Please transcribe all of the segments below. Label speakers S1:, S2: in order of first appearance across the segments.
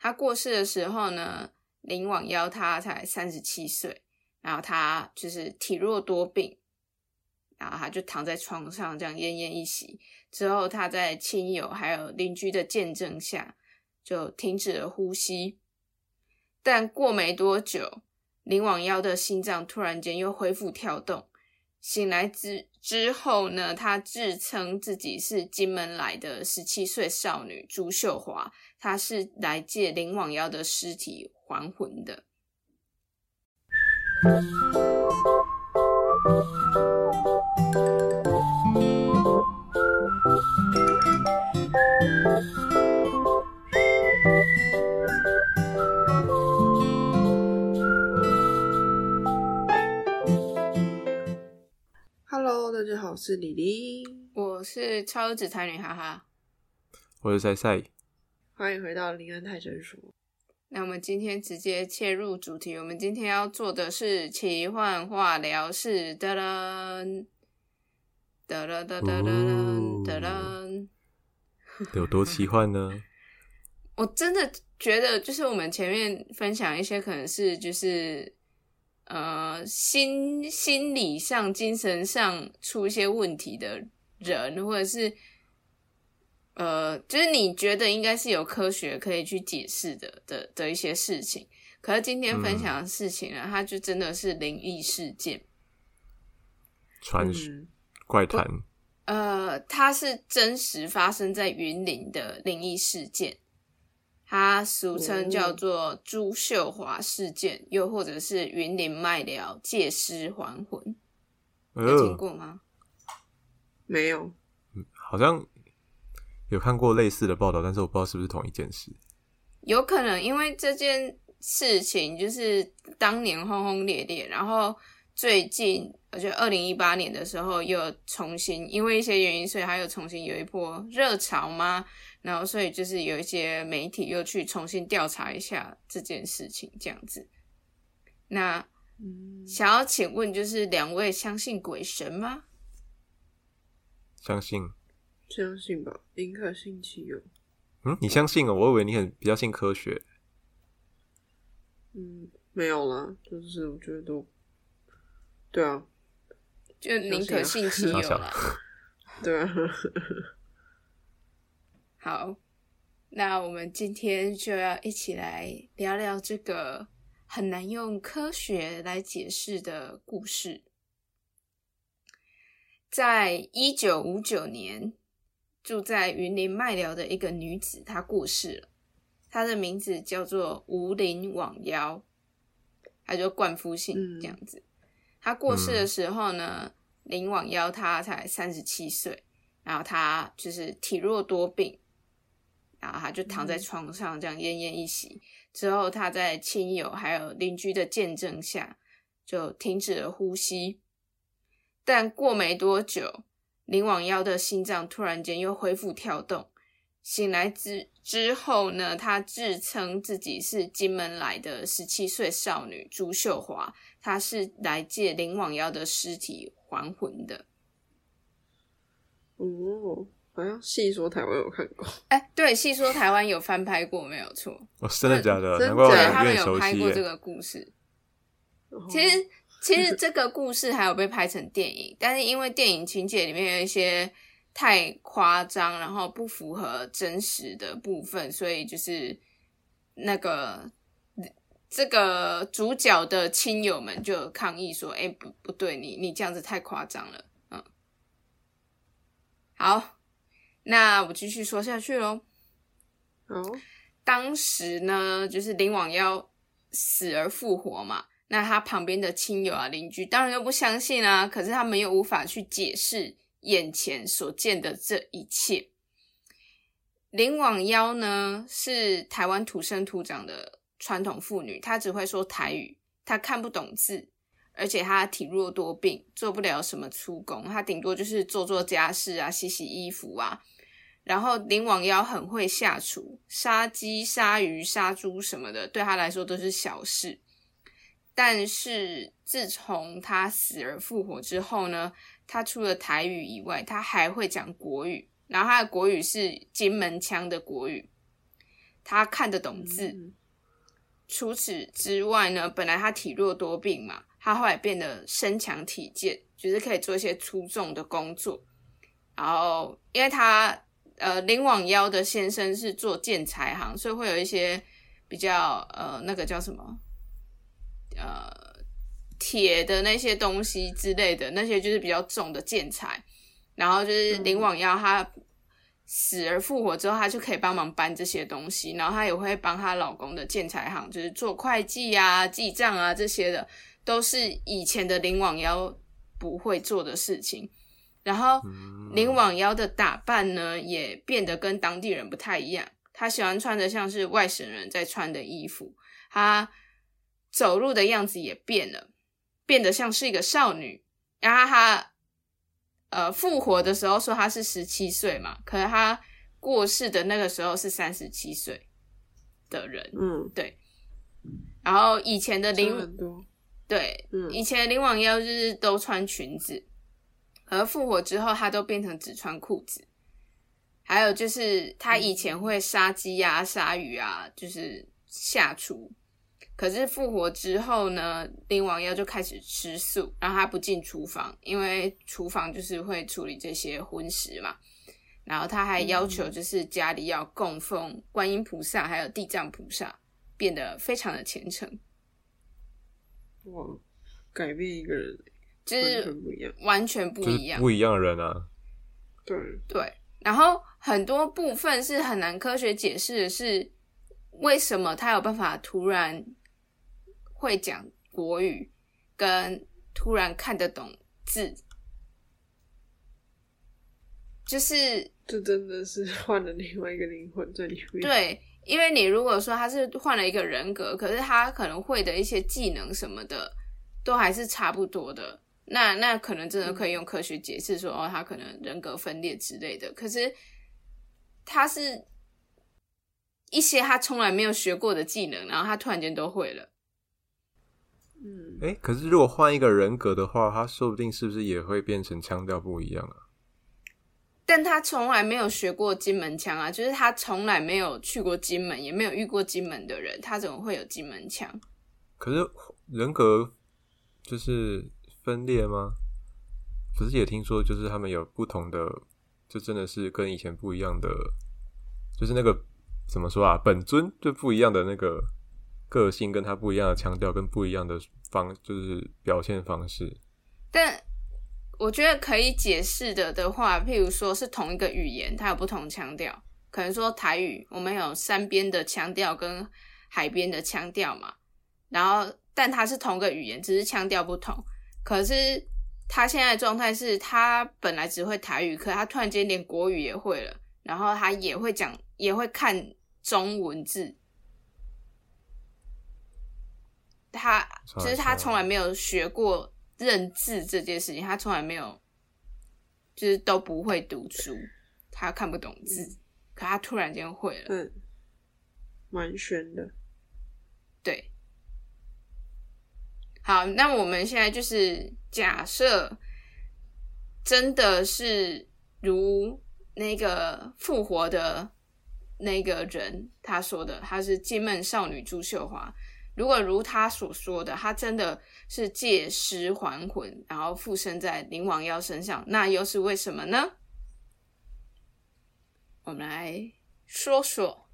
S1: 他过世的时候呢，林网妖他才三十七岁，然后他就是体弱多病，然后他就躺在床上这样奄奄一息。之后他在亲友还有邻居的见证下，就停止了呼吸。但过没多久，林网妖的心脏突然间又恢复跳动。醒来之之后呢，他自称自己是金门来的十七岁少女朱秀华，她是来借林网妖的尸体还魂的。
S2: 大家好，我是李黎，
S1: 我是超子才女，哈哈。
S3: 我是赛赛，
S2: 欢迎回到林安泰诊所。
S1: 那我们今天直接切入主题，我们今天要做的是奇幻化疗室，噔噔噔噔噔噔噔噔，
S3: 有多奇幻呢？
S1: 我真的觉得，就是我们前面分享一些可能是就是呃心心理上、精神上出一些问题的人，或者是呃，就是你觉得应该是有科学可以去解释的的的一些事情。可是今天分享的事情呢，它就真的是灵异事件，
S3: 传
S2: 嗯
S3: 怪谈，
S1: 呃，它是真实发生在云林的灵异事件。它俗称叫做朱秀华事件，又或者是云林麦寮借尸还魂，有听
S3: 呃，
S1: 过吗？
S2: 没有，
S3: 好像有看过类似的报道，但是我不知道是不是同一件事。
S1: 有可能因为这件事情就是当年轰轰烈烈，然后最近我觉得二零一八年的时候又重新因为一些原因，所以它又重新有一波热潮吗？然后所以就是有一些媒体又去重新调查一下这件事情，这样子。那
S2: 嗯，
S1: 想要请问，就是两位相信鬼神吗？
S3: 相信？
S2: 相信吧，宁可信其有。
S3: 嗯，你相信哦？我以为你很比较信科学。
S2: 嗯，没有啦，就是我觉得都，对啊，
S1: 就宁可信其有
S3: 小
S1: 啦。
S2: 对啊，
S1: 好，那我们今天就要一起来聊聊这个很难用科学来解释的故事。在一九五九年，住在云林麦寮的一个女子，她过世了。她的名字叫做吴林网妖，她就冠夫姓
S2: 嗯
S1: 这样子。她过世的时候呢，林网妖她才三十七岁，然后她就是体弱多病，然后他就躺在床上这样奄奄一息。之后他在亲友还有邻居的见证下，就停止了呼吸。但过没多久，林网妖的心脏突然间又恢复跳动。醒来之之后呢，他自称自己是金门来的十七岁少女朱秀华，她是来借林网妖的尸体还魂的。
S2: 哦，好像戏说台湾有看过，
S1: 哎，对，戏说台湾有翻拍过，没有错，
S3: 哦，真的假的？
S2: 真
S3: 难怪我
S1: 对
S2: 假
S1: 他们有
S3: 有点熟悉耶。
S1: 拍过这个故事。
S2: 哦
S1: 其实，其实这个故事还有被拍成电影，但是因为电影情节里面有一些太夸张，然后不符合真实的部分，所以就是那个这个主角的亲友们就抗议说：“哎、不不对，你你这样子太夸张了。”嗯，好，那我继续说下去喽。
S2: 哦，
S1: 当时呢，就是林网妖死而复活嘛，那他旁边的亲友啊、邻居当然又不相信啊，可是他们又无法去解释眼前所见的这一切。林网妖呢是台湾土生土长的传统妇女，她只会说台语，她看不懂字，而且他体弱多病，做不了什么粗工，他顶多就是做做家事啊、洗洗衣服啊。然后林王妖很会下厨，杀鸡、杀鱼、杀猪什么的，对他来说都是小事。但是自从他死而复活之后呢，他除了台语以外，他还会讲国语，然后他的国语是金门腔的国语。他看得懂字。
S2: 嗯
S1: 除此之外呢，本来他体弱多病嘛，他后来变得身强体健，就是可以做一些粗重的工作。然后，因为他呃林网妖的先生是做建材行，所以会有一些比较呃那个叫什么呃铁的那些东西之类的，那些就是比较重的建材。然后就是林网妖他死而复活之后，他就可以帮忙搬这些东西，然后他也会帮她老公的建材行，就是做会计啊、记账啊这些的，都是以前的林网妖不会做的事情。然后
S3: 嗯
S1: 林网妖的打扮呢，也变得跟当地人不太一样。他喜欢穿的像是外省人在穿的衣服，他走路的样子也变了，变得像是一个少女。然后他呃复活的时候说他是十七岁嘛，可是他过世的那个时候是三十七岁的人。
S2: 嗯，对
S1: 然后以前的林
S2: 很多，
S1: 对，
S2: 嗯
S1: 以前的林网妖就是都穿裙子，而复活之后，他都变成只穿裤子。还有就是，他以前会杀鸡呀、杀鱼啊，就是下厨。可是复活之后呢，林王妖就开始吃素，然后他不进厨房，因为厨房就是会处理这些荤食嘛。然后他还要求，就是家里要供奉观音菩萨，还有地藏菩萨，变得非常的虔诚。
S2: 哇，改变一个人完
S1: 就是
S2: 全不一样。
S1: 完全不
S3: 就是
S1: 一样。
S3: 不一样的人啊。
S2: 对，
S1: 对，然后很多部分是很难科学解释的是，为什么他有办法突然会讲国语，跟突然看得懂字，就是
S2: 这真的是换了另外一个灵魂在里面。，
S1: 对，因为你如果说他是换了一个人格，可是他可能会的一些技能什么的，都还是差不多的。那那可能真的可以用科学解释说，哦，他可能人格分裂之类的。可是他是一些他从来没有学过的技能，然后他突然间都会了。
S2: 嗯，
S3: 哎、可是如果换一个人格的话，他说不定是不是也会变成腔调不一样啊？
S1: 但他从来没有学过金门腔啊，就是他从来没有去过金门，也没有遇过金门的人，他怎么会有金门腔？
S3: 可是人格就是分裂吗？不是也听说，就是他们有不同的，就真的是跟以前不一样的，就是那个怎么说啊，本尊就不一样的那个个性，跟他不一样的腔调，跟不一样的方，就是表现方式。
S1: 但我觉得可以解释的的话，譬如说是同一个语言，它有不同腔调，可能说台语，我们有山边的腔调跟海边的腔调嘛，然后但它是同个语言，只是腔调不同。可是他现在的状态是他本来只会台语，可他突然间连国语也会了，然后他也会讲，也会看中文字。他
S3: 超
S1: 就是他
S3: 超
S1: 从来没有学过认字这件事情，他从来没有，就是都不会读书，他看不懂字，可他突然间会了。
S2: 嗯，蛮悬的。
S1: 对，好，那我们现在就是假设真的是如那个复活的那个人他说的，他是金门少女朱秀华。如果如他所说的，他真的是借尸还魂，然后附身在林王妖身上，那又是为什么呢？我们来说说。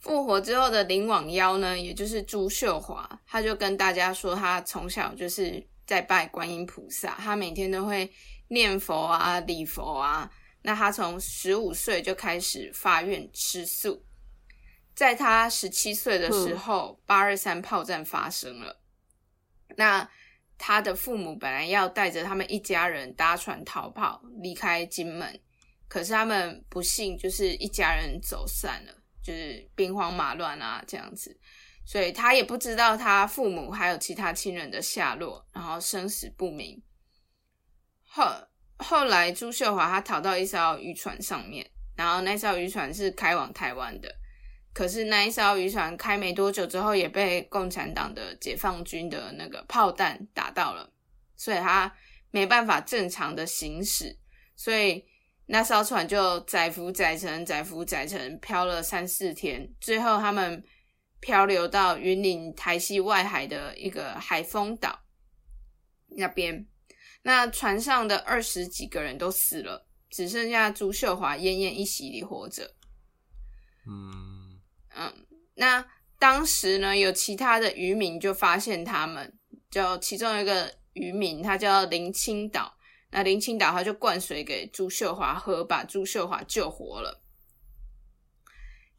S1: 复活之后的林网妖呢，也就是朱秀华，他就跟大家说，他从小就是在拜观音菩萨，他每天都会念佛啊、礼佛啊。那他从十五岁就开始发愿吃素，在他十七岁的时候，八二三炮战发生了。那他的父母本来要带着他们一家人搭船逃跑，离开金门，可是他们不幸就是一家人走散了。就是兵荒马乱啊，这样子，所以他也不知道他父母还有其他亲人的下落，然后生死不明。后后来朱秀华他逃到一艘渔船上面，然后那艘渔船是开往台湾的，可是那一艘渔船开没多久之后，也被共产党的解放军的那个炮弹打到了，所以他没办法正常的行驶，所以。那艘船就载浮载沉，载浮载沉，漂了三四天，最后他们漂流到云林台西外海的一个海丰岛那边。那船上的二十几个人都死了，只剩下朱秀华奄奄一息里活着。
S3: 嗯
S1: 嗯，那当时呢，有其他的渔民就发现他们，就其中一个渔民，他叫林清岛。那林清岛他就灌水给朱秀华喝，把朱秀华救活了。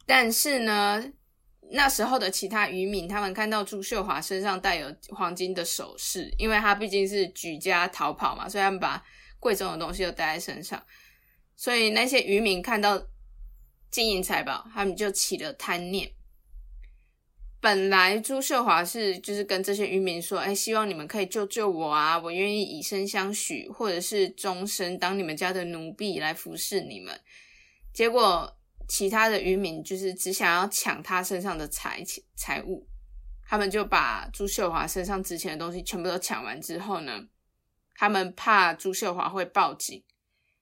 S1: 但是呢，那时候的其他渔民，他们看到朱秀华身上带有黄金的首饰，因为他毕竟是举家逃跑嘛，所以他们把贵重的东西都带在身上。所以那些渔民看到金银财宝，他们就起了贪念。本来朱秀华是就是跟这些渔民说，哎，希望你们可以救救我啊，我愿意以身相许，或者是终身当你们家的奴婢来服侍你们。结果其他的渔民就是只想要抢他身上的财财物，他们就把朱秀华身上值钱的东西全部都抢完之后呢，他们怕朱秀华会报警，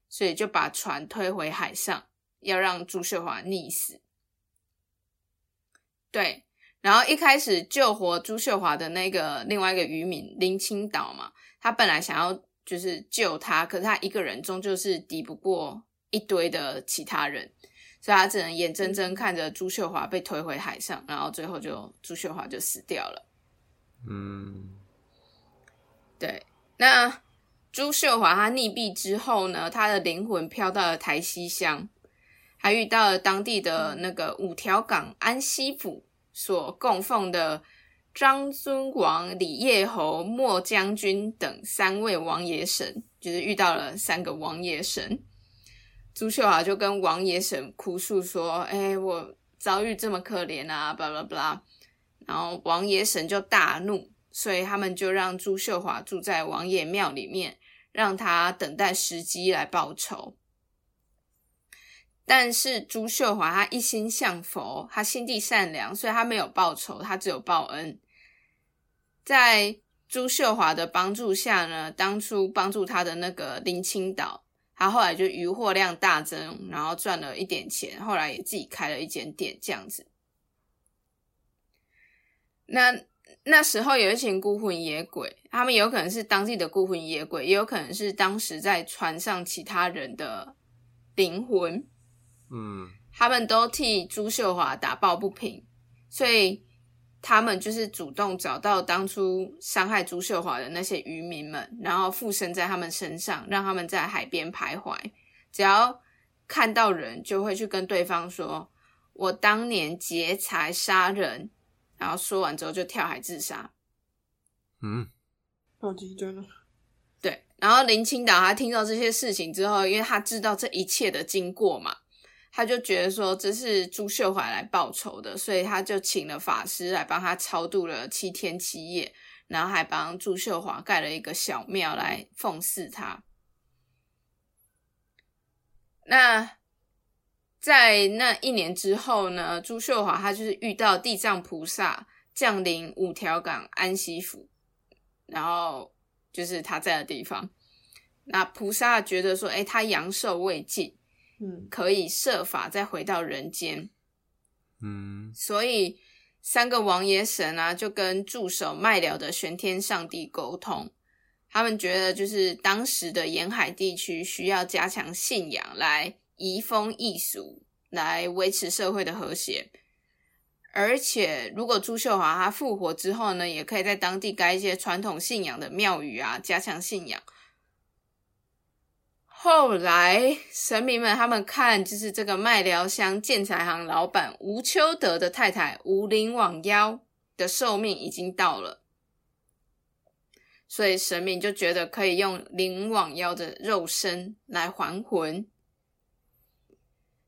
S1: 所以就把船推回海上，要让朱秀华溺死。对。然后一开始救活朱秀华的那个另外一个渔民林清岛嘛，他本来想要就是救他，可是他一个人终究是抵不过一堆的其他人，所以他只能眼睁睁看着朱秀华被推回海上，然后最后就朱秀华就死掉了。
S3: 嗯，
S1: 对。那朱秀华他溺毙之后呢，他的灵魂飘到了台西乡，还遇到了当地的那个五条港安西府。所供奉的张尊王、李叶侯、莫将军等三位王爷神，就是遇到了三个王爷神。朱秀华就跟王爷神哭诉说：“哎，我遭遇这么可怜啊，巴拉巴拉。”然后王爷神就大怒，所以他们就让朱秀华住在王爷庙里面，让他等待时机来报仇。但是朱秀华他一心向佛，他心地善良，所以他没有报仇，他只有报恩。在朱秀华的帮助下呢，当初帮助他的那个林青岛，他后来就渔获量大增，然后赚了一点钱，后来也自己开了一间店，这样子。那那时候有一群孤魂野鬼，他们有可能是当地的孤魂野鬼，也有可能是当时在船上其他人的灵魂。
S3: 嗯，
S1: 他们都替朱秀华打抱不平，所以他们就是主动找到当初伤害朱秀华的那些渔民们，然后附身在他们身上，让他们在海边徘徊。只要看到人，就会去跟对方说：“我当年劫财杀人。”然后说完之后就跳海自杀。
S3: 嗯，
S2: 好极端了。
S1: 对，然后林青岛他听到这些事情之后，因为他知道这一切的经过嘛。他就觉得说这是朱秀华来报仇的，所以他就请了法师来帮他超度了七天七夜，然后还帮朱秀华盖了一个小庙来奉祀他。那在那一年之后呢，朱秀华他就是遇到地藏菩萨降临五条港安息府，然后就是他在的地方。那菩萨觉得说，哎，他阳寿未尽。
S2: 嗯，
S1: 可以设法再回到人间。
S3: 嗯，
S1: 所以三个王爷神啊，就跟驻守麦寮的玄天上帝沟通，他们觉得就是当时的沿海地区需要加强信仰来移风易俗，来维持社会的和谐。而且，如果朱秀华他复活之后呢，也可以在当地盖一些传统信仰的庙宇啊，加强信仰。后来神明们他们看，就是这个麦寮乡建材行老板吴秋德的太太吴灵网妖的寿命已经到了，所以神明就觉得可以用灵网妖的肉身来还魂。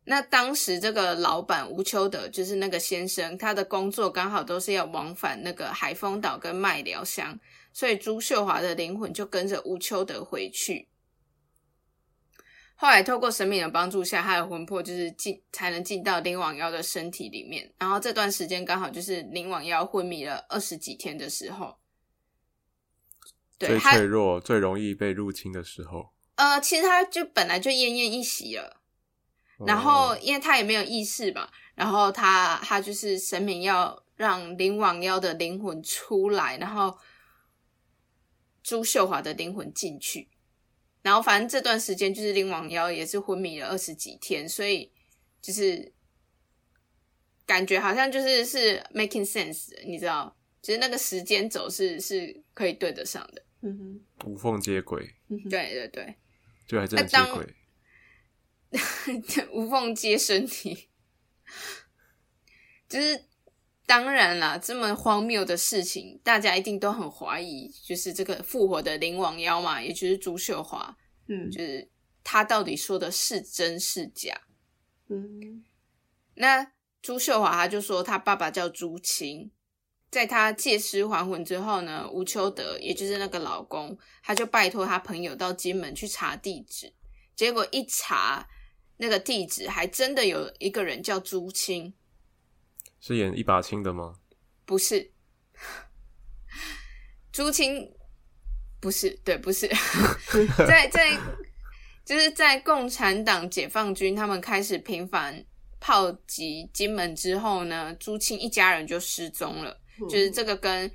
S1: 那当时这个老板吴秋德就是那个先生，他的工作刚好都是要往返那个海丰岛跟麦寮乡，所以朱秀华的灵魂就跟着吴秋德回去。后来透过神明的帮助下，他的魂魄就是进才能进到灵王妖的身体里面。然后这段时间刚好就是灵王妖昏迷了二十几天的时候，
S3: 最脆弱、最容易被入侵的时候。
S1: 呃，其实他就本来就奄奄一息了，然后因为他也没有意识嘛，然后他他就是神明要让灵王妖的灵魂出来，然后朱秀华的灵魂进去，然后反正这段时间就是林王妖也是昏迷了二十几天，所以就是感觉好像就是是 making sense，你知道，就是那个时间走是是可以对得上的，
S2: 嗯哼，
S3: 无缝接轨，
S1: 对对对。
S3: 就还真的接轨，
S1: 无缝接身体，就是当然啦，这么荒谬的事情，大家一定都很怀疑，就是这个复活的灵王妖嘛，也就是朱秀华，
S2: 嗯，
S1: 就是他到底说的是真是假？
S2: 嗯，
S1: 那朱秀华他就说他爸爸叫朱清。在他借尸还魂之后呢，吴秋德也就是那个老公，他就拜托他朋友到金门去查地址，结果一查那个地址，还真的有一个人叫朱青，
S3: 是演一把青的吗？
S1: 不是，朱青不是，对，不是，在在就是在共产党解放军他们开始频繁炮击金门之后呢，朱青一家人就失踪了。就是这个跟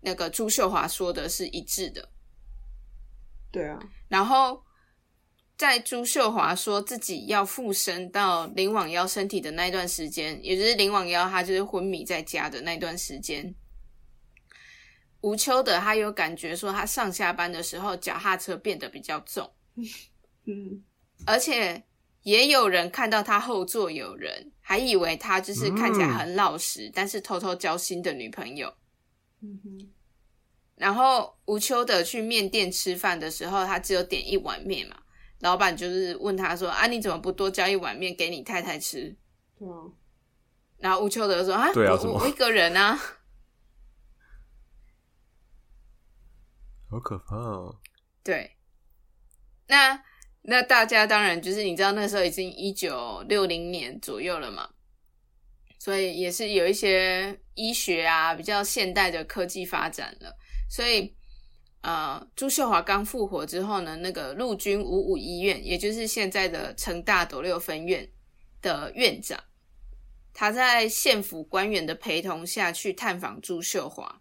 S1: 那个朱秀华说的是一致的，
S2: 对啊。
S1: 然后在朱秀华说自己要附身到林网妖身体的那段时间，也就是林网妖他就是昏迷在家的那段时间，吴秋的他有感觉说他上下班的时候脚踏车变得比较重，
S2: 嗯，
S1: 而且。也有人看到他后座有人，还以为他就是看起来很老实，但是偷偷交心的女朋友。
S2: 嗯哼。
S1: 然后吴秋德去面店吃饭的时候，他只有点一碗面嘛，老板就是问他说：“啊，你怎么不多交一碗面给你太太吃？”
S2: 对啊。
S1: 然后吴秋德说：“啊，
S3: 我
S1: 我一个人啊。”
S3: 好可怕哦。
S1: 对。那。那大家当然就是你知道那时候已经一九六零年左右了嘛，所以也是有一些医学啊比较现代的科技发展了，所以呃朱秀华刚复活之后呢，那个陆军五五医院，也就是现在的成大斗六分院的院长，他在县府官员的陪同下去探访朱秀华。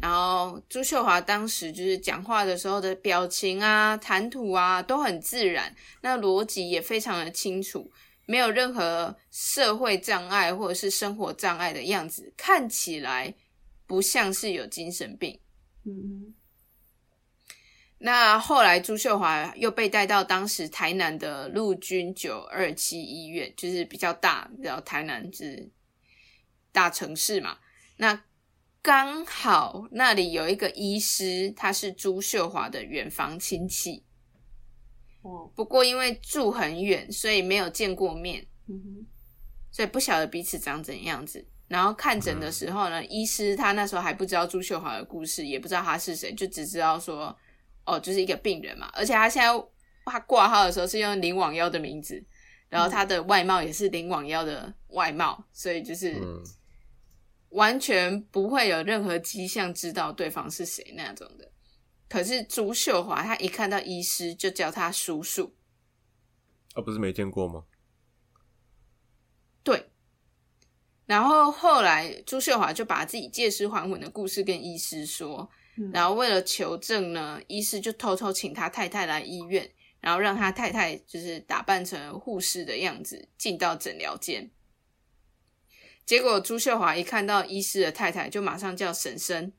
S1: 然后朱秀华当时就是讲话的时候的表情啊、谈吐啊都很自然，那逻辑也非常的清楚，没有任何社会障碍或者是生活障碍的样子，看起来不像是有精神病。
S2: 嗯，
S1: 那后来朱秀华又被带到当时台南的陆军九二七医院，就是比较大，比较台南是大城市嘛，那。刚好那里有一个医师，他是朱秀华的远房亲戚。
S2: 哦，
S1: 不过因为住很远，所以没有见过面。
S2: 嗯哼，
S1: 所以不晓得彼此长怎样子。然后看诊的时候呢，医师他那时候还不知道朱秀华的故事，也不知道他是谁，就只知道说，哦，就是一个病人嘛。而且他现在他挂号的时候是用林网妖的名字，然后他的外貌也是林网妖的外貌，所以就是。完全不会有任何迹象知道对方是谁那种的。可是朱秀华，他一看到医师就叫他叔叔。
S3: 啊，不是没见过吗？
S1: 对。然后后来朱秀华就把自己借尸还魂的故事跟医师说，然后为了求证呢，医师就偷偷请他太太来医院，然后让他太太就是打扮成护士的样子进到诊疗间。结果朱秀华一看到医师的太太，就马上叫婶婶，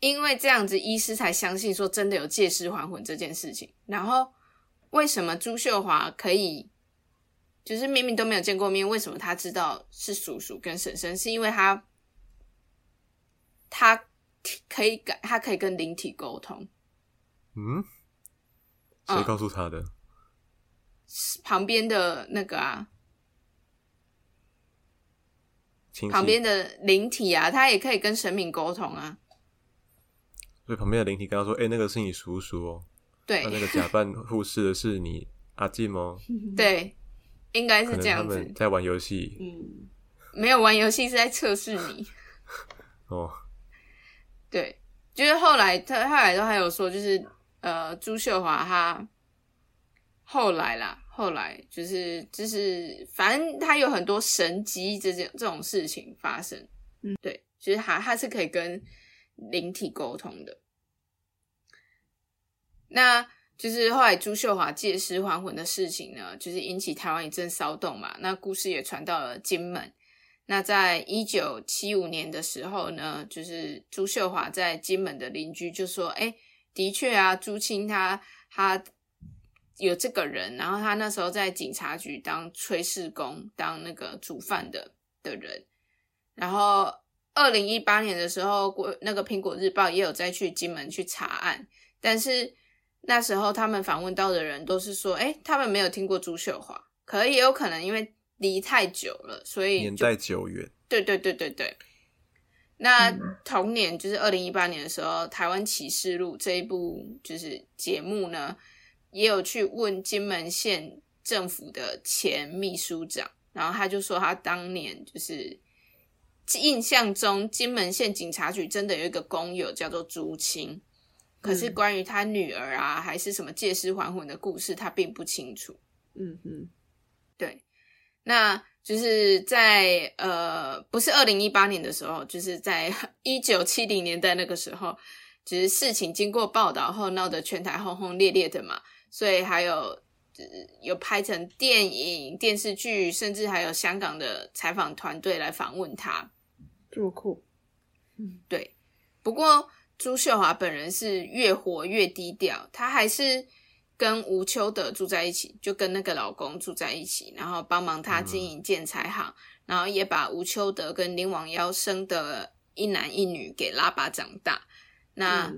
S1: 因为这样子医师才相信说真的有借尸还魂这件事情。然后为什么朱秀华可以，就是明明都没有见过面，为什么他知道是叔叔跟婶婶？是因为他他可以跟他可以跟灵体沟通。
S3: 嗯，谁告诉他的？
S1: 旁边的那个啊。旁边的灵体啊，他也可以跟神明沟通啊。
S3: 所以旁边的灵体跟他说：“哎，那个是你叔叔哦。”
S1: 对，
S3: 那那个假扮护士的是你阿进哦。
S1: 对，应该是这样
S3: 子。在玩游戏。
S2: 嗯，
S1: 没有玩游戏，是在测试你。
S3: 哦，
S1: 对，就是后来他后来都还有说，就是呃，朱秀华他后来啦，后来就是就是反正他有很多神机这件这种事情发生，
S2: 嗯，
S1: 对，就是他他是可以跟灵体沟通的。那就是后来朱秀华借尸还魂的事情呢，就是引起台湾一阵骚动嘛。那故事也传到了金门。那在一九七五年的时候呢，就是朱秀华在金门的邻居就说：“哎，的确啊，朱清他他有这个人，然后他那时候在警察局当炊事工，当那个煮饭的的人。然后二零一八年的时候，国那个苹果日报也有再去金门去查案，但是。”那时候他们访问到的人都是说，哎，他们没有听过朱秀华，可也有可能因为离太久了，所以
S3: 年代久远。
S1: 对对对对对。那同年就是二零一八年的时候，《台湾启示录》这一部就是节目呢，也有去问金门县政府的前秘书长，然后他就说他当年就是印象中金门县警察局真的有一个工友叫做朱清。可是关于他女儿啊，还是什么借尸还魂的故事，他并不清楚。
S2: 嗯嗯，
S1: 对，那就是在呃，不是二零一八年的时候，就是在 一九七零年代那个时候，只是事情经过报道后闹得全台轰轰烈烈的嘛，所以还有有拍成电影、电视剧，甚至还有香港的采访团队来访问他，
S2: 这么酷。
S1: 嗯，对，不过。朱秀华本人是越活越低调，他还是跟吴秋德住在一起，就跟那个老公住在一起，然后帮忙他经营建材行，然后也把吴秋德跟林王妖生的一男一女给拉拔长大。那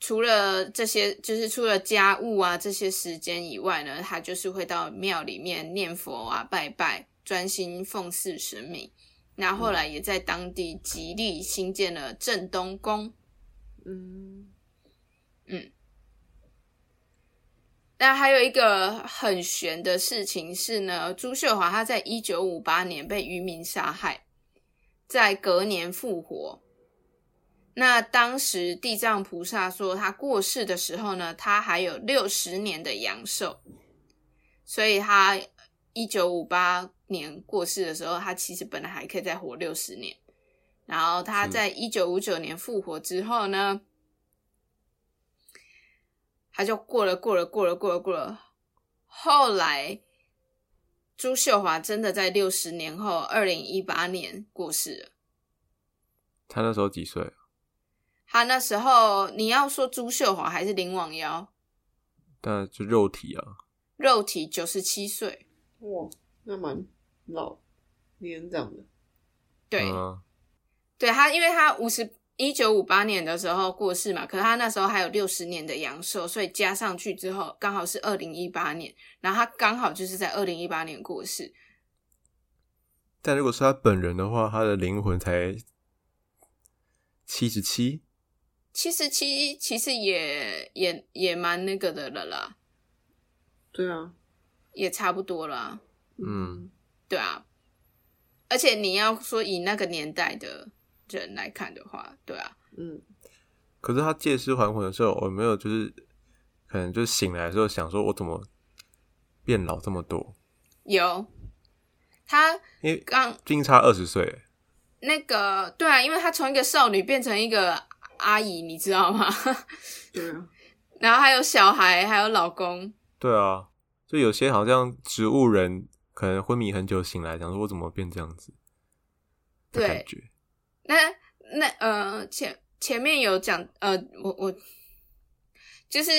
S1: 除了这些，就是除了家务啊这些时间以外呢，他就是会到庙里面念佛啊拜拜，专心奉祀神明。那后来也在当地极力新建了镇东宫。嗯嗯，那还有一个很悬的事情是呢，朱秀华他在一九五八年被渔民杀害，在隔年复活。那当时地藏菩萨说他过世的时候呢，他还有六十年的阳寿，所以他一九五八年过世的时候，他其实本来还可以再活六十年。然后他在一九五九年复活之后呢，他就过了过了过了过了过了。后来朱秀华真的在六十年后，二零一八年过世了。
S3: 他那时候几岁？
S1: 他那时候你要说朱秀华还是林网妖？
S3: 但就肉体啊，
S1: 肉体九十七岁。
S2: 哇，那蛮老年长的。
S1: 对。对他，因为他五十一九五八年的时候过世嘛，可是他那时候还有六十年的阳寿，所以加上去之后，刚好是二零一八年，然后他刚好就是在二零一八年过世。
S3: 但如果是他本人的话，他的灵魂才七十七，
S1: 七十七其实也也也蛮那个的了啦。
S2: 对啊，
S1: 也差不多
S3: 啦。嗯，
S1: 对啊，而且你要说以那个年代的。人来看的话，对啊，
S2: 嗯，
S3: 可是他借尸还魂的时候，我没有就是可能就是醒来的时候想说，我怎么变老这么多？
S1: 有他，
S3: 因为
S1: 刚
S3: 竟差二十岁，
S1: 那个对啊，因为他从一个少女变成一个阿姨，你知道吗？
S2: 对啊，
S1: 然后还有小孩，还有老公，
S3: 对啊，就有些好像植物人可能昏迷很久醒来，想说我怎么变这样子？
S1: 对，
S3: 感觉。
S1: 那那呃前前面有讲呃我我就是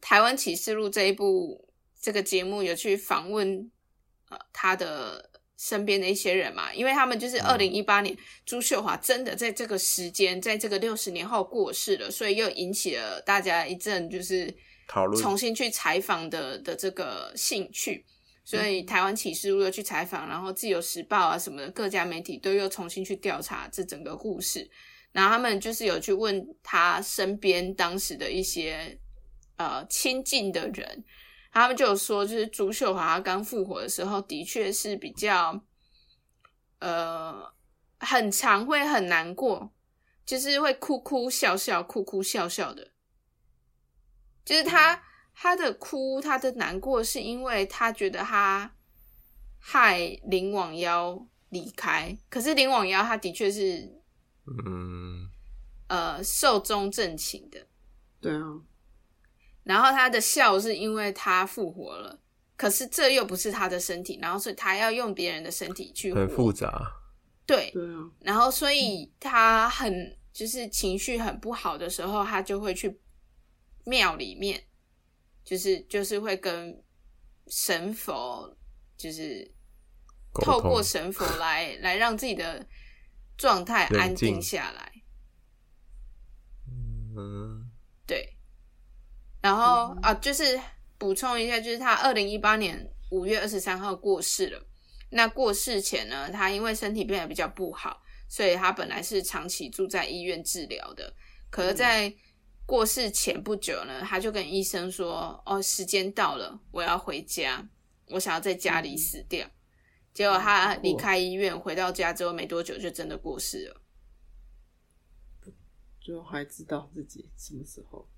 S1: 台湾启示录这一部这个节目有去访问呃他的身边的一些人嘛，因为他们就是二零一八年朱秀华真的在这个时间在这个六十年后过世了，所以又引起了大家一阵就是
S3: 讨论。
S1: 重新去采访的的这个兴趣。所以台湾启示录又去采访，然后自由时报啊什么的各家媒体都又重新去调查这整个故事，然后他们就是有去问他身边当时的一些呃亲近的人，他们就有说，就是朱秀华刚复活的时候，的确是比较呃很常会很难过，就是会哭哭笑笑，哭哭笑笑的。就是他他的哭，他的难过，是因为他觉得他害林网妖离开。可是林网妖他的确是，
S3: 嗯，
S1: 呃，寿终正寝的。
S2: 对啊。
S1: 然后他的笑是因为他复活了，可是这又不是他的身体，然后所以他要用别人的身体去
S3: 很复杂。
S1: 对，
S2: 对啊。
S1: 然后所以他很就是情绪很不好的时候，他就会去庙里面，就是就是会跟神佛，就是透过神佛来 来让自己的状态安定下来。
S3: 嗯，
S1: 对。然后啊，就是补充一下，就是他二零一八年五月二十三号过世了。那过世前呢，他因为身体变得比较不好，所以他本来是长期住在医院治疗的。可是，在过世前不久呢，他就跟医生说：“哦，时间到了，我要回家，我想要在家里死掉。”结果他离开医院，回到家之后没多久，就真的过世了。
S2: 就还知道自己什么时候。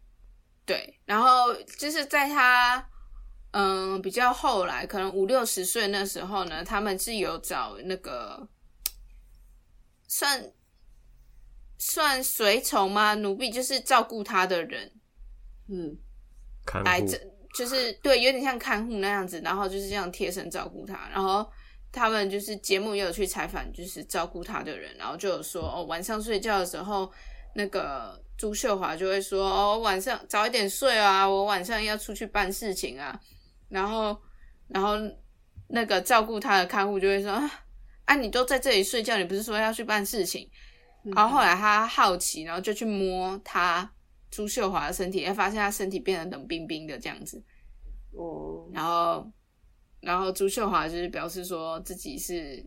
S1: 对，然后就是在他嗯比较后来，可能五六十岁那时候呢，他们是有找那个算算随从吗？奴婢就是照顾他的人，
S2: 嗯，看
S1: 来这就是对，有点像看护那样子，然后就是这样贴身照顾他。然后他们就是节目也有去采访，就是照顾他的人，然后就有说哦，晚上睡觉的时候那个。朱秀华就会说：“哦，晚上早一点睡啊，我晚上要出去办事情啊。”然后，然后那个照顾他的看护就会说啊：“啊，你都在这里睡觉，你不是说要去办事情？”然后后来他好奇，然后就去摸他朱秀华的身体，哎，发现他身体变得冷冰冰的这样子。
S2: 哦。
S1: 然后，然后朱秀华就是表示说自己是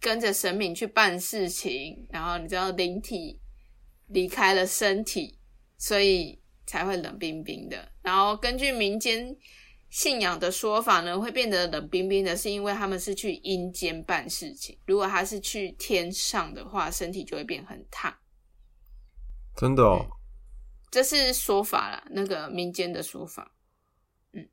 S1: 跟着神明去办事情，然后你知道灵体。离开了身体，所以才会冷冰冰的。然后根据民间信仰的说法呢，会变得冷冰冰的，是因为他们是去阴间办事情。如果他是去天上的话，身体就会变很烫。
S3: 真的哦，
S1: 这是说法啦，那个民间的说法。嗯，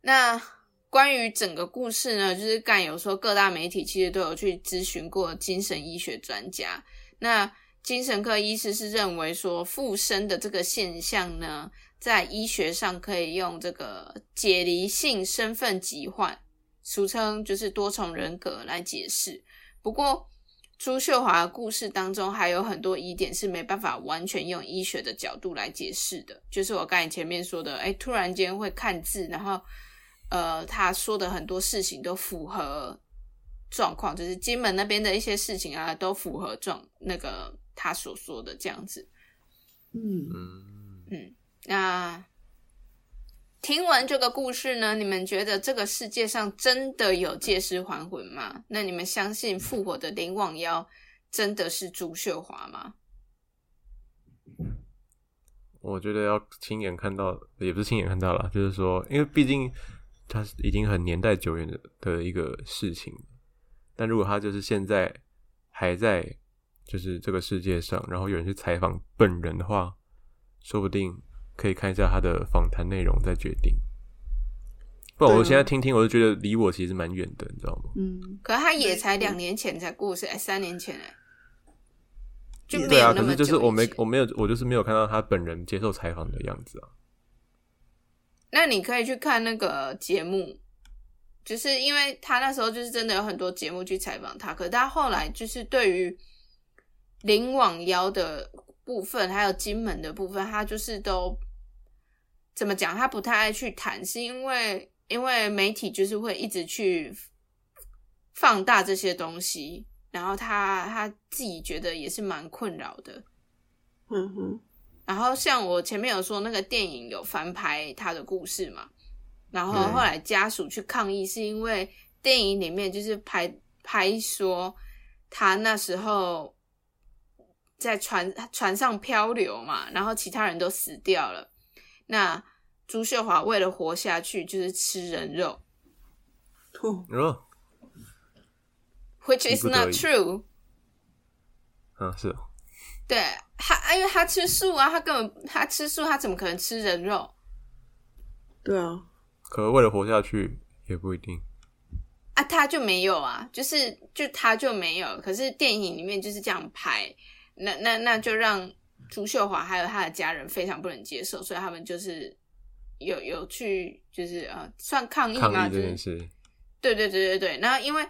S1: 那关于整个故事呢，就是干有说各大媒体其实都有去咨询过精神医学专家。那精神科医师是认为说附身的这个现象呢，在医学上可以用这个解离性身份疾患，俗称就是多重人格来解释。不过朱秀华的故事当中还有很多疑点是没办法完全用医学的角度来解释的，就是我刚才前面说的，哎，突然间会看字，然后呃，他说的很多事情都符合。状况就是金门那边的一些事情啊，都符合状那个他所说的这样子。
S2: 嗯
S3: 嗯
S1: 嗯。那听完这个故事呢，你们觉得这个世界上真的有借尸还魂吗？那你们相信复活的林网妖真的是朱秀华吗？
S3: 我觉得要亲眼看到，也不是亲眼看到了，就是说，因为毕竟它已经很年代久远的的一个事情。但如果他就是现在还在就是这个世界上，然后有人去采访本人的话，说不定可以看一下他的访谈内容再决定。不，我现在听听，我就觉得离我其实蛮远的，你知道吗？
S2: 嗯。
S1: 可是他也才两年前才过世，哎，三年前哎，就
S3: 对啊。可是就是我没我没有我就是没有看到他本人接受采访的样子啊。
S1: 那你可以去看那个节目。就是因为他那时候就是真的有很多节目去采访他，可是他后来就是对于灵网妖的部分，还有金门的部分，他就是都怎么讲？他不太爱去谈，是因为因为媒体就是会一直去放大这些东西，然后他他自己觉得也是蛮困扰的。
S2: 嗯哼。
S1: 然后像我前面有说那个电影有翻拍他的故事嘛？然后后来家属去抗议，是因为电影里面就是拍拍说他那时候在船船上漂流嘛，然后其他人都死掉了。那朱秀华为了活下去，就是吃人肉。
S3: 哦
S1: ，Which is not true。
S3: 嗯，是。
S1: 对他，因为他吃素啊，他根本他吃素，他怎么可能吃人肉？
S2: 对啊，
S3: 可为了活下去也不一定
S1: 啊，他就没有啊，就是就他就没有。可是电影里面就是这样拍，那那那就让朱秀华还有他的家人非常不能接受，所以他们就是有有去就是呃算抗议
S3: 嘛。
S1: 对对对对对，然后因为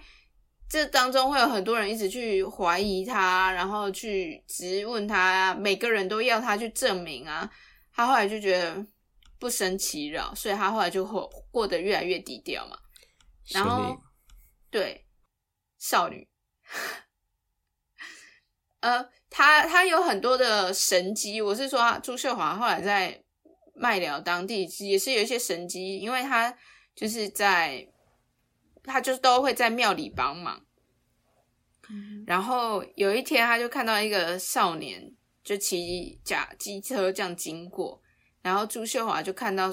S1: 这当中会有很多人一直去怀疑他，然后去质问他，每个人都要他去证明啊。他后来就觉得不生其扰，所以他后来就过过得越来越低调嘛。然后对少女，呃，他他有很多的神机，我是说朱秀华后来在麦寮当地也是有一些神机，因为他就是在。他就都会在庙里帮忙，然后有一天他就看到一个少年就骑假机车这样经过，然后朱秀华就看到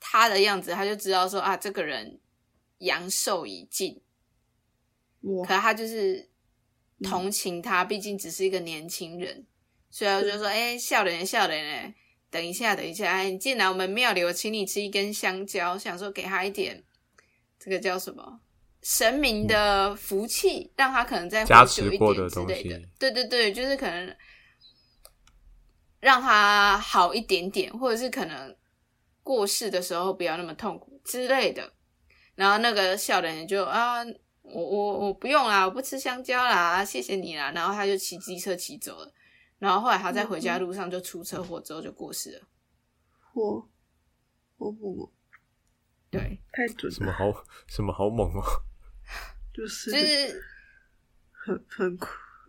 S1: 他的样子，他就知道说啊，这个人阳寿已尽，可他就是同情他，毕竟只是一个年轻人，所以我就说：“哎，笑脸笑脸哎，等一下等一下，哎，你进来我们庙里，我请你吃一根香蕉，想说给他一点。”这个叫什么？神明的福气，让他可能再活久一点之类的。对对对，就是可能让他好一点点，或者是可能过世的时候不要那么痛苦之类的。然后那个笑的人就啊，我我我不用啦，我不吃香蕉啦，谢谢你啦。然后他就骑机车骑走了。然后后来他在回家路上就出车祸，之后就过世了。
S2: 我我不。
S1: 对，
S2: 太准，
S3: 什么好什么好猛哦，
S2: 就是
S1: 就是
S2: 很很酷，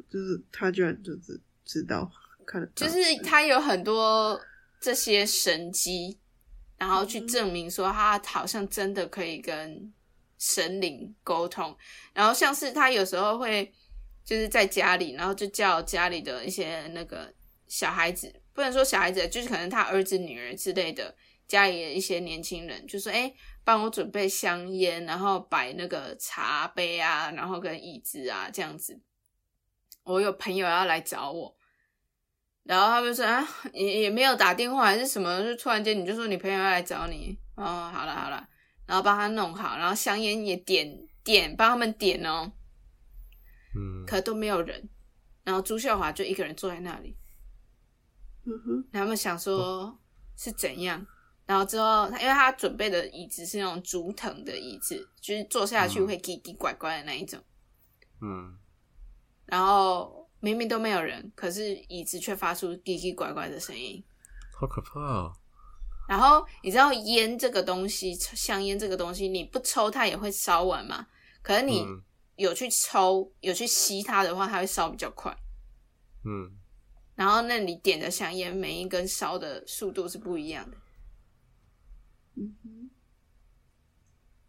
S2: 就是他居然就是知道看，
S1: 就是他有很多这些神机，然后去证明说他好像真的可以跟神灵沟通，然后像是他有时候会就是在家里，然后就叫家里的一些那个小孩子，不能说小孩子，就是可能他儿子女儿之类的。家里的一些年轻人就说：“哎，帮我准备香烟，然后摆那个茶杯啊，然后跟椅子啊，这样子。我有朋友要来找我，然后他们说啊，也也没有打电话还是什么，就突然间你就说你朋友要来找你哦，好了好了，然后帮他弄好，然后香烟也点点，帮他们点哦，
S3: 嗯，
S1: 可都没有人，然后朱秀华就一个人坐在那里，
S2: 嗯哼，
S1: 他们想说是怎样。”然后之后，因为他准备的椅子是那种竹藤的椅子，就是坐下去会叽叽拐拐的那一种。
S3: 嗯。
S1: 然后明明都没有人，可是椅子却发出叽叽拐拐的声音，
S3: 好可怕啊！
S1: 然后你知道烟这个东西，香烟这个东西，你不抽它也会烧完嘛？可是你有去抽、有去吸它的话，它会烧比较快。
S3: 嗯。
S1: 然后那你点的香烟，每一根烧的速度是不一样的。
S2: 嗯哼，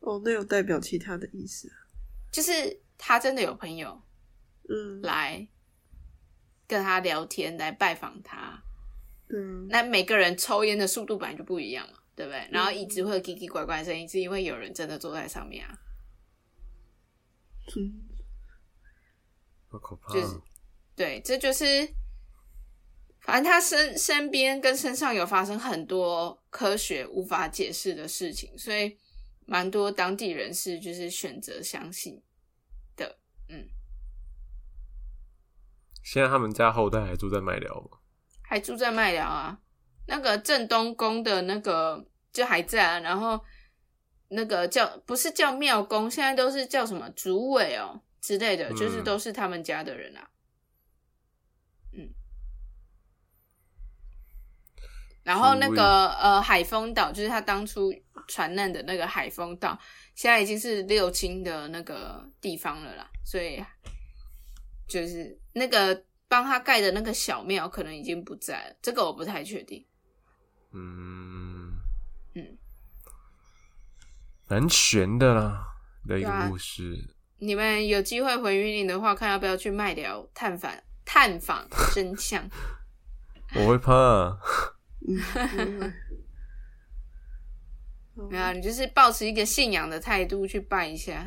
S2: 哦，那有代表其他的意思，
S1: 就是他真的有朋友，
S2: 嗯，
S1: 来跟他聊天，来拜访他，
S2: 嗯，
S1: 那每个人抽烟的速度本来就不一样嘛，对不对？然后椅子会叽叽怪怪的声音，是因为有人真的坐在上面啊，
S2: 嗯，
S3: 好可怕，
S1: 就是对，这就是。反正他身身边跟身上有发生很多科学无法解释的事情，所以蛮多当地人士就是选择相信的。嗯，
S3: 现在他们家后代还住在麦寮吗？
S1: 还住在麦寮啊？那个正东宫的那个就还在啊。然后那个叫不是叫庙公，现在都是叫什么主委哦之类的，就是都是他们家的人啊。嗯然后那个呃海丰岛，就是他当初船难的那个海丰岛，现在已经是六亲的那个地方了啦。所以就是那个帮他盖的那个小庙，可能已经不在了。这个我不太确定。
S3: 嗯
S1: 嗯，
S3: 蛮悬的啦的一个故事。
S1: 你们有机会回云林的话，看要不要去麦寮探访探访真相？
S3: 我会怕。
S1: 没有，你就是保持一个信仰的态度去拜一下。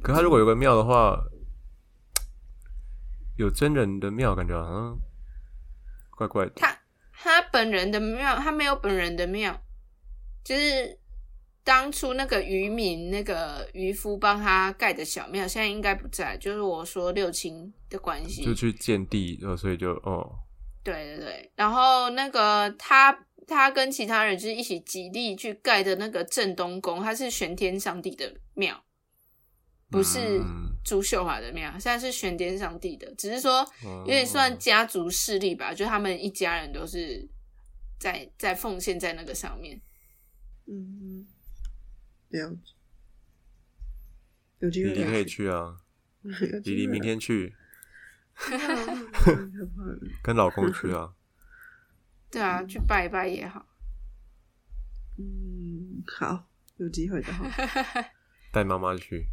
S3: 可他如果有个庙的话，有真人的庙，感觉好像怪怪的。
S1: 他他本人的庙，他没有本人的庙，就是当初那个渔民那个渔夫帮他盖的小庙，现在应该不在。就是我说六亲的关系，
S3: 就去建地，然后所以就哦，
S1: 对对对，然后那个他他跟其他人就是一起极力去盖的那个正东宫，他是玄天上帝的庙，不是
S3: 嗯
S1: 朱秀华的庙，现在是玄天上帝的，只是说有点算家族势力吧，就他们一家人都是在在奉献在那个上面。
S2: 嗯，了解。有机会
S3: 李黎可以去啊，李黎明天去，跟老公去啊。
S1: 对啊，去拜一拜也好。
S2: 嗯，好，有机会的话，
S3: 带妈妈去，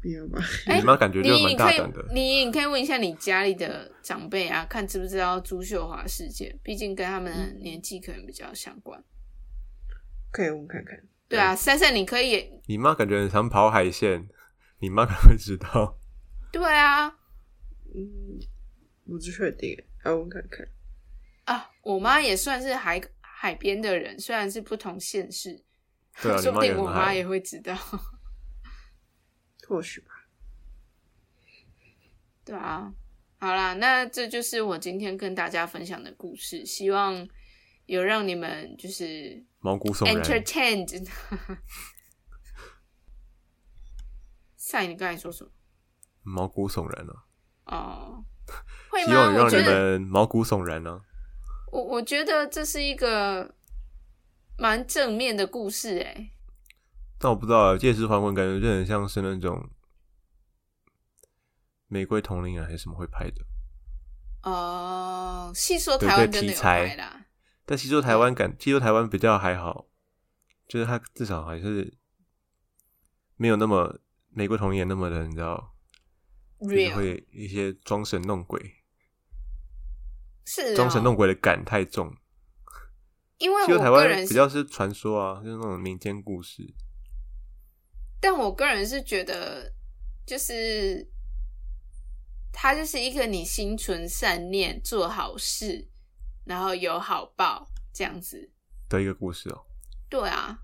S2: 不要
S3: 你妈感觉就蛮
S1: 你你可以
S3: 大胆的。
S1: 你你可以问一下你家里的长辈啊，看知不知道朱秀华事件，毕竟跟他们的年纪可能比较相关。
S2: 可以问看看。
S1: 对啊，珊珊，你可以，
S3: 你妈感觉很常跑海鲜，你妈可能会知道。
S1: 对啊，
S2: 嗯，我不确定，要问看看。
S1: 啊，我妈也算是海海边的人，虽然是不同县市，
S3: 对啊，你
S1: 说不定我妈也。会知道。
S2: 或许吧。
S1: 对啊，好啦，那这就是我今天跟大家分享的故事，希望有让你们就是
S3: 毛骨悚然。
S1: entertained。赛，你刚才说什么？
S3: 毛骨悚然啊！
S1: 哦，会
S3: 希望
S1: 吗？
S3: 让你
S1: 我觉得，
S3: 们毛骨悚然啊！
S1: 我我觉得这是一个蛮正面的故事，哎，
S3: 但我不知道啊，《借尸还魂》感觉就很像是那种玫瑰同龄人还是什么会拍的。
S1: 哦，细说台湾真的有
S3: 题材
S1: 拍啦，
S3: 但西说台湾感，西说台湾比较还好，就是它至少还是没有那么玫瑰同龄人那么的，你知道，就是会一些装神弄鬼，
S1: 是
S3: 装神
S1: 哦
S3: 弄鬼的感太重。
S1: 因为
S3: 西周台湾
S1: 我个人
S3: 比较是传说啊，就是那种民间故事。
S1: 但我个人是觉得，就是它就是一个你心存善念、做好事，然后有好报这样子。
S3: 的一个故事哦。
S1: 对啊，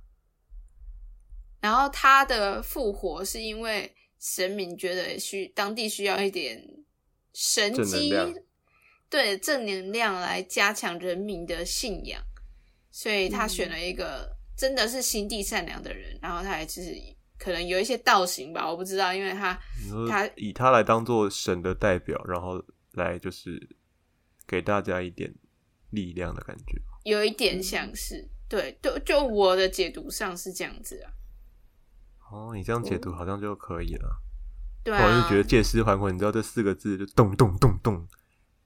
S1: 然后他的复活是因为神明觉得需当地需要一点神机，对正能量来加强人民的信仰，所以他
S3: 嗯
S1: 选了一个真的是心地善良的人，然后他也是可能有一些道行吧，我不知道，因为他他
S3: 以他来当做神的代表，然后来就是给大家一点力量的感觉。
S1: 有一点像是对，就就我的解读上是这样子啊，
S3: 哦，你这样解读好像就可以了。
S1: 对啊，
S3: 我就觉得借尸还魂，你知道这四个字就咚咚咚咚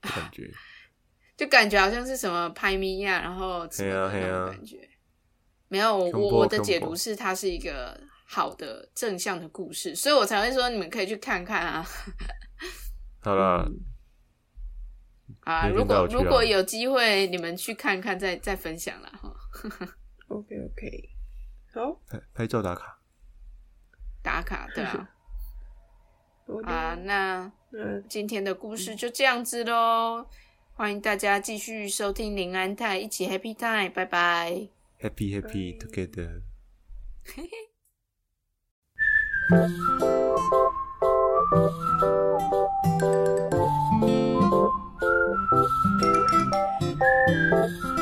S3: 的感觉。
S1: 就感觉好像是什么拍咪呀，然后什么的那种感觉。没有，我我我的解读是它是一个好的正向的故事，所以我才会说你们可以去看看啊。
S3: 好啦，
S2: 嗯
S1: 啊，如果如果有机会，你们去看看再再分享啦哈。
S2: OK OK，好，
S3: 拍拍照打卡。
S1: 打卡对啊 啊，那今天的故事就这样子喽。欢迎大家继续收听林安泰，一起 Happy Time，拜拜。
S3: Happy happy together。
S2: Thank you.